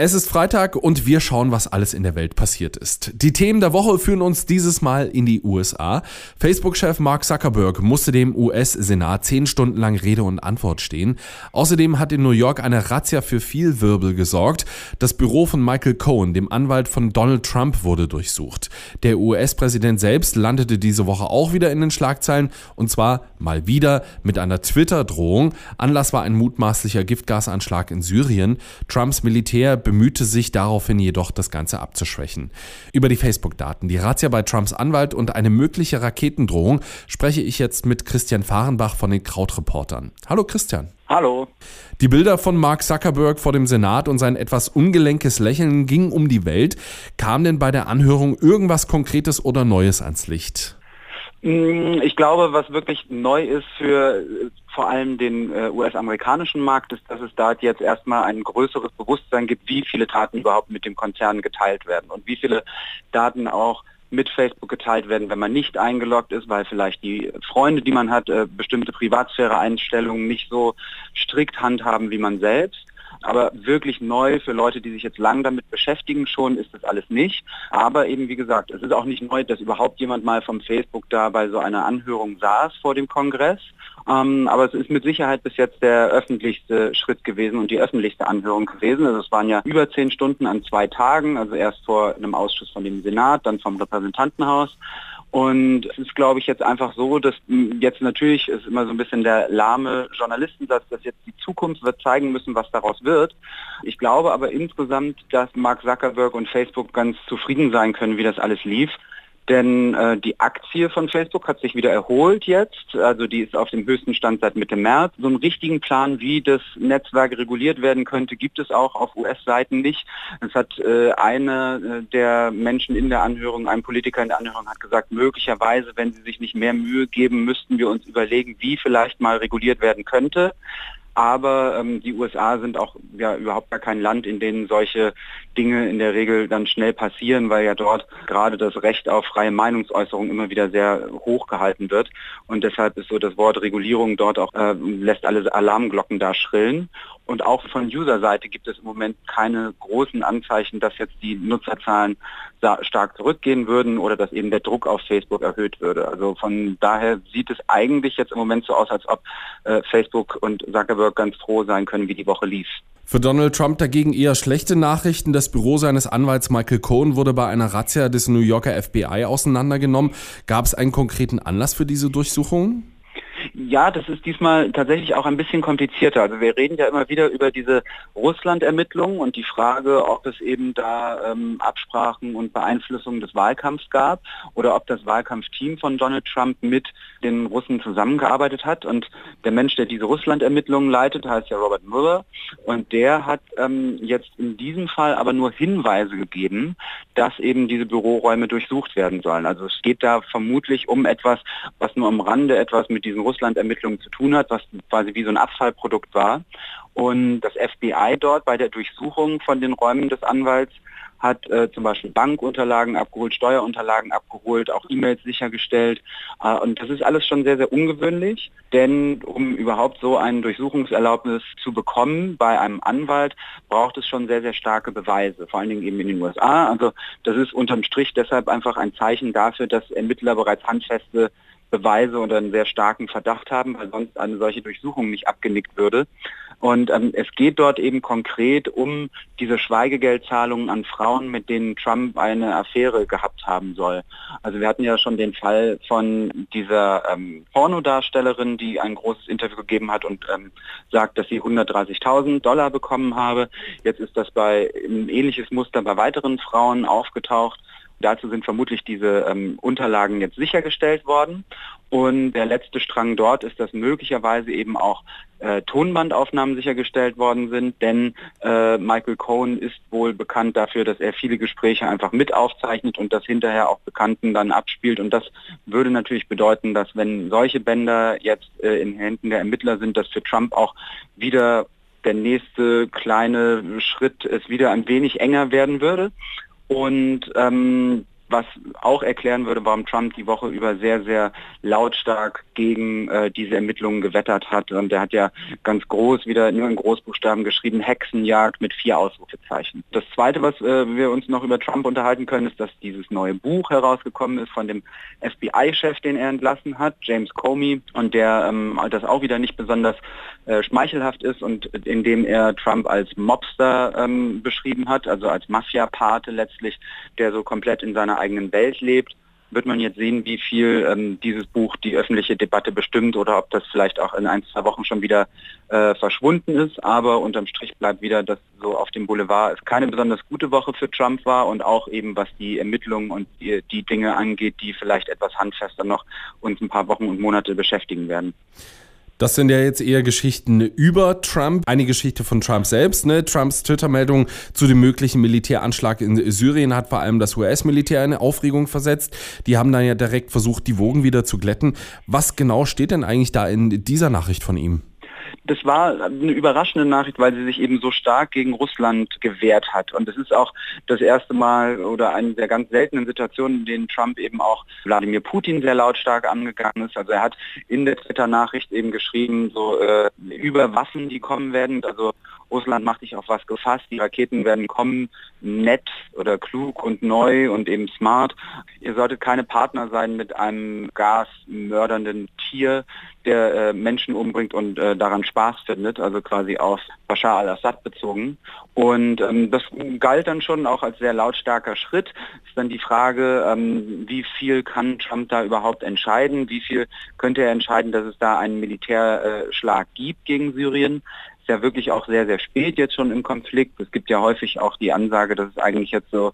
Es ist Freitag und wir schauen, was alles in der Welt passiert ist. Die Themen der Woche führen uns dieses Mal in die USA. Facebook-Chef Mark Zuckerberg musste dem US-Senat zehn Stunden lang Rede und Antwort stehen. Außerdem hat in New York eine Razzia für viel Wirbel gesorgt. Das Büro von Michael Cohen, dem Anwalt von Donald Trump, wurde durchsucht. Der US-Präsident selbst landete diese Woche auch wieder in den Schlagzeilen und zwar mal wieder mit einer Twitter-Drohung. Anlass war ein mutmaßlicher Giftgasanschlag in Syrien. Trumps Militär bemühte sich daraufhin jedoch, das Ganze abzuschwächen. Über die Facebook-Daten, die Razzia bei Trumps Anwalt und eine mögliche Raketendrohung spreche ich jetzt mit Christian Fahrenbach von den Krautreportern. Hallo Christian. Hallo. Die Bilder von Mark Zuckerberg vor dem Senat und sein etwas ungelenkes Lächeln gingen um die Welt. Kam denn bei der Anhörung irgendwas Konkretes oder Neues ans Licht? Mm, ich glaube, was wirklich neu ist für äh, vor allem den äh, US-amerikanischen Markt, ist, dass es da jetzt erstmal ein größeres Bewusstsein gibt, wie viele Daten überhaupt mit dem Konzern geteilt werden und wie viele Daten auch mit Facebook geteilt werden, wenn man nicht eingeloggt ist, weil vielleicht die Freunde, die man hat, äh, bestimmte Privatsphäre-Einstellungen nicht so strikt handhaben wie man selbst. Aber wirklich neu für Leute, die sich jetzt lang damit beschäftigen, schon ist das alles nicht. Aber eben wie gesagt, es ist auch nicht neu, dass überhaupt jemand mal vom Facebook da bei so einer Anhörung saß vor dem Kongress. Ähm, aber es ist mit Sicherheit bis jetzt der öffentlichste Schritt gewesen und die öffentlichste Anhörung gewesen. Also es waren ja über zehn Stunden an zwei Tagen, also erst vor einem Ausschuss von dem Senat, dann vom Repräsentantenhaus. Und es ist, glaube ich, jetzt einfach so, dass jetzt natürlich ist immer so ein bisschen der lahme Journalistensatz, dass jetzt die Zukunft wird zeigen müssen, was daraus wird. Ich glaube aber insgesamt, dass Mark Zuckerberg und Facebook ganz zufrieden sein können, wie das alles lief. Denn äh, die Aktie von Facebook hat sich wieder erholt jetzt. Also die ist auf dem höchsten Stand seit Mitte März. So einen richtigen Plan, wie das Netzwerk reguliert werden könnte, gibt es auch auf US-Seiten nicht. Es hat äh, eine äh, der Menschen in der Anhörung, ein Politiker in der Anhörung hat gesagt, möglicherweise, wenn sie sich nicht mehr Mühe geben, müssten wir uns überlegen, wie vielleicht mal reguliert werden könnte. Aber ähm, die USA sind auch ja, überhaupt gar kein Land, in denen solche Dinge in der Regel dann schnell passieren, weil ja dort gerade das Recht auf freie Meinungsäußerung immer wieder sehr hoch gehalten wird. Und deshalb ist so das Wort Regulierung dort auch, äh, lässt alle Alarmglocken da schrillen. Und auch von User-Seite gibt es im Moment keine großen Anzeichen, dass jetzt die Nutzerzahlen stark zurückgehen würden oder dass eben der Druck auf Facebook erhöht würde. Also von daher sieht es eigentlich jetzt im Moment so aus, als ob äh, Facebook und Zuckerberg ganz froh sein können, wie die Woche lief. Für Donald Trump dagegen eher schlechte Nachrichten. Das Büro seines Anwalts Michael Cohen wurde bei einer Razzia des New Yorker FBI auseinandergenommen. Gab es einen konkreten Anlass für diese Durchsuchung? Ja, das ist diesmal tatsächlich auch ein bisschen komplizierter. Also wir reden ja immer wieder über diese Russland-Ermittlungen und die Frage, ob es eben da ähm, Absprachen und Beeinflussungen des Wahlkampfs gab oder ob das Wahlkampfteam von Donald Trump mit den Russen zusammengearbeitet hat. Und der Mensch, der diese Russland-Ermittlungen leitet, heißt ja Robert Mueller. Und der hat ähm, jetzt in diesem Fall aber nur Hinweise gegeben, dass eben diese Büroräume durchsucht werden sollen. Also es geht da vermutlich um etwas, was nur am Rande etwas mit diesen Russland-Ermittlungen zu tun hat, was quasi wie so ein Abfallprodukt war. Und das FBI dort bei der Durchsuchung von den Räumen des Anwalts hat äh, zum Beispiel Bankunterlagen abgeholt, Steuerunterlagen abgeholt, auch E-Mails sichergestellt. Äh, und das ist alles schon sehr, sehr ungewöhnlich, denn um überhaupt so ein Durchsuchungserlaubnis zu bekommen bei einem Anwalt, braucht es schon sehr, sehr starke Beweise, vor allen Dingen eben in den USA. Also das ist unterm Strich deshalb einfach ein Zeichen dafür, dass Ermittler bereits handfeste Beweise oder einen sehr starken Verdacht haben, weil sonst eine solche Durchsuchung nicht abgenickt würde. Und ähm, es geht dort eben konkret um diese Schweigegeldzahlungen an Frauen, mit denen Trump eine Affäre gehabt haben soll. Also wir hatten ja schon den Fall von dieser ähm, Pornodarstellerin, die ein großes Interview gegeben hat und ähm, sagt, dass sie 130.000 Dollar bekommen habe. Jetzt ist das bei ein ähnliches Muster bei weiteren Frauen aufgetaucht. Dazu sind vermutlich diese ähm, Unterlagen jetzt sichergestellt worden. Und der letzte Strang dort ist, dass möglicherweise eben auch äh, Tonbandaufnahmen sichergestellt worden sind, denn äh, Michael Cohen ist wohl bekannt dafür, dass er viele Gespräche einfach mit aufzeichnet und das hinterher auch Bekannten dann abspielt. Und das würde natürlich bedeuten, dass wenn solche Bänder jetzt äh, in Händen der Ermittler sind, dass für Trump auch wieder der nächste kleine Schritt es wieder ein wenig enger werden würde. Und ähm, was auch erklären würde, warum Trump die Woche über sehr, sehr lautstark gegen äh, diese Ermittlungen gewettert hat. Und er hat ja ganz groß wieder nur in Großbuchstaben geschrieben, Hexenjagd mit vier Ausrufezeichen. Das Zweite, was äh, wir uns noch über Trump unterhalten können, ist, dass dieses neue Buch herausgekommen ist von dem FBI-Chef, den er entlassen hat, James Comey, und der ähm, das auch wieder nicht besonders äh, schmeichelhaft ist und in dem er Trump als Mobster ähm, beschrieben hat, also als Mafia-Pate letztlich, der so komplett in seiner eigenen Welt lebt wird man jetzt sehen, wie viel ähm, dieses Buch die öffentliche Debatte bestimmt oder ob das vielleicht auch in ein, zwei Wochen schon wieder äh, verschwunden ist. Aber unterm Strich bleibt wieder, dass so auf dem Boulevard es keine besonders gute Woche für Trump war und auch eben was die Ermittlungen und die, die Dinge angeht, die vielleicht etwas handfester noch uns ein paar Wochen und Monate beschäftigen werden. Das sind ja jetzt eher Geschichten über Trump. Eine Geschichte von Trump selbst. Ne? Trumps Twitter-Meldung zu dem möglichen Militäranschlag in Syrien hat vor allem das US-Militär in Aufregung versetzt. Die haben dann ja direkt versucht, die Wogen wieder zu glätten. Was genau steht denn eigentlich da in dieser Nachricht von ihm? Das war eine überraschende Nachricht, weil sie sich eben so stark gegen Russland gewehrt hat. Und es ist auch das erste Mal oder eine der ganz seltenen Situationen, in denen Trump eben auch Wladimir Putin sehr lautstark angegangen ist. Also er hat in der Twitter-Nachricht eben geschrieben, so äh, über Waffen, die kommen werden. Also Russland macht sich auf was gefasst, die Raketen werden kommen, nett oder klug und neu und eben smart. Ihr solltet keine Partner sein mit einem gasmördernden Tier, der äh, Menschen umbringt und äh, daran Spaß findet, also quasi auf Bashar al-Assad bezogen. Und ähm, das galt dann schon auch als sehr lautstarker Schritt. Ist dann die Frage, ähm, wie viel kann Trump da überhaupt entscheiden? Wie viel könnte er entscheiden, dass es da einen Militärschlag gibt gegen Syrien? Ja wirklich auch sehr, sehr spät jetzt schon im Konflikt. Es gibt ja häufig auch die Ansage, dass es eigentlich jetzt so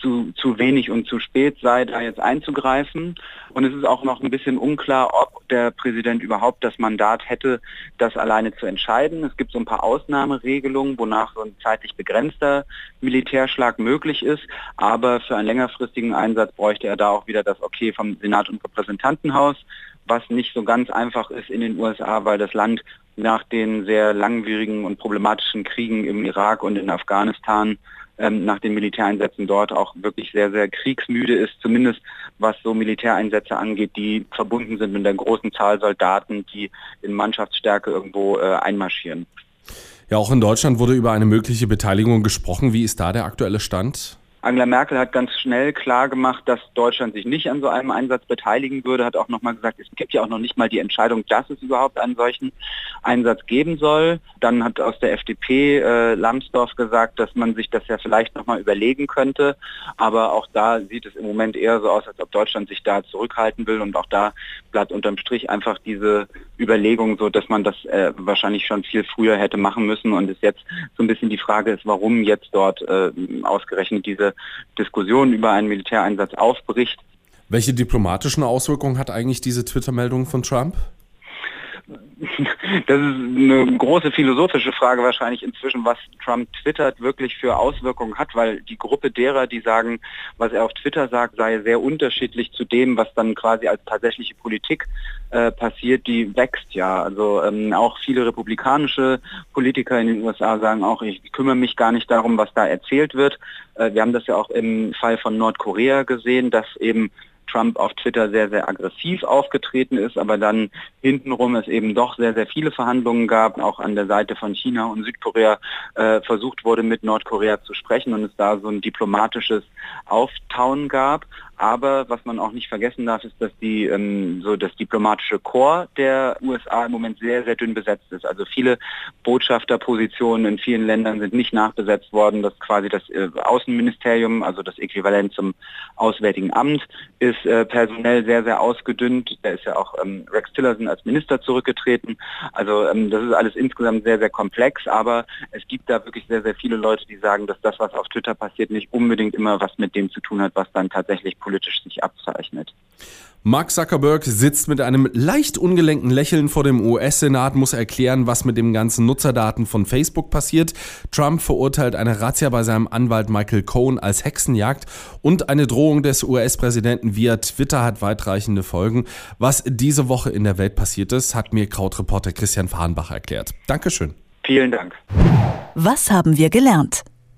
zu, zu wenig und zu spät sei, da jetzt einzugreifen. Und es ist auch noch ein bisschen unklar, ob der Präsident überhaupt das Mandat hätte, das alleine zu entscheiden. Es gibt so ein paar Ausnahmeregelungen, wonach so ein zeitlich begrenzter Militärschlag möglich ist. Aber für einen längerfristigen Einsatz bräuchte er da auch wieder das Okay vom Senat und Repräsentantenhaus was nicht so ganz einfach ist in den USA, weil das Land nach den sehr langwierigen und problematischen Kriegen im Irak und in Afghanistan ähm, nach den Militäreinsätzen dort auch wirklich sehr, sehr kriegsmüde ist, zumindest was so Militäreinsätze angeht, die verbunden sind mit der großen Zahl Soldaten, die in Mannschaftsstärke irgendwo äh, einmarschieren. Ja, auch in Deutschland wurde über eine mögliche Beteiligung gesprochen. Wie ist da der aktuelle Stand? Angela Merkel hat ganz schnell klar gemacht, dass Deutschland sich nicht an so einem Einsatz beteiligen würde, hat auch nochmal gesagt, es gibt ja auch noch nicht mal die Entscheidung, dass es überhaupt einen solchen Einsatz geben soll. Dann hat aus der FDP äh, Lambsdorff gesagt, dass man sich das ja vielleicht nochmal überlegen könnte. Aber auch da sieht es im Moment eher so aus, als ob Deutschland sich da zurückhalten will. Und auch da bleibt unterm Strich einfach diese Überlegung so, dass man das äh, wahrscheinlich schon viel früher hätte machen müssen. Und es jetzt so ein bisschen die Frage ist, warum jetzt dort äh, ausgerechnet diese Diskussion über einen Militäreinsatz aufbricht. Welche diplomatischen Auswirkungen hat eigentlich diese Twitter-Meldung von Trump? Das ist eine große philosophische Frage wahrscheinlich inzwischen, was Trump twittert wirklich für Auswirkungen hat, weil die Gruppe derer, die sagen, was er auf Twitter sagt, sei sehr unterschiedlich zu dem, was dann quasi als tatsächliche Politik äh, passiert, die wächst ja. Also ähm, auch viele republikanische Politiker in den USA sagen auch, ich kümmere mich gar nicht darum, was da erzählt wird. Äh, wir haben das ja auch im Fall von Nordkorea gesehen, dass eben Trump auf Twitter sehr, sehr aggressiv aufgetreten ist, aber dann hintenrum es eben doch sehr, sehr viele Verhandlungen gab, auch an der Seite von China und Südkorea äh, versucht wurde, mit Nordkorea zu sprechen und es da so ein diplomatisches Auftauen gab. Aber was man auch nicht vergessen darf, ist, dass die ähm, so das diplomatische Korps der USA im Moment sehr, sehr dünn besetzt ist. Also viele Botschafterpositionen in vielen Ländern sind nicht nachbesetzt worden. Das quasi das äh, Außenministerium, also das Äquivalent zum Auswärtigen Amt, ist äh, personell sehr, sehr ausgedünnt. Da ist ja auch ähm, Rex Tillerson als Minister zurückgetreten. Also ähm, das ist alles insgesamt sehr, sehr komplex, aber es gibt da wirklich sehr, sehr viele Leute, die sagen, dass das, was auf Twitter passiert, nicht unbedingt immer was mit dem zu tun hat, was dann tatsächlich politisch sich abzeichnet. Mark Zuckerberg sitzt mit einem leicht ungelenkten Lächeln vor dem US-Senat, muss erklären, was mit den ganzen Nutzerdaten von Facebook passiert. Trump verurteilt eine Razzia bei seinem Anwalt Michael Cohen als Hexenjagd und eine Drohung des US-Präsidenten via Twitter hat weitreichende Folgen. Was diese Woche in der Welt passiert ist, hat mir Krautreporter Christian Fahrenbach erklärt. Dankeschön. Vielen Dank. Was haben wir gelernt?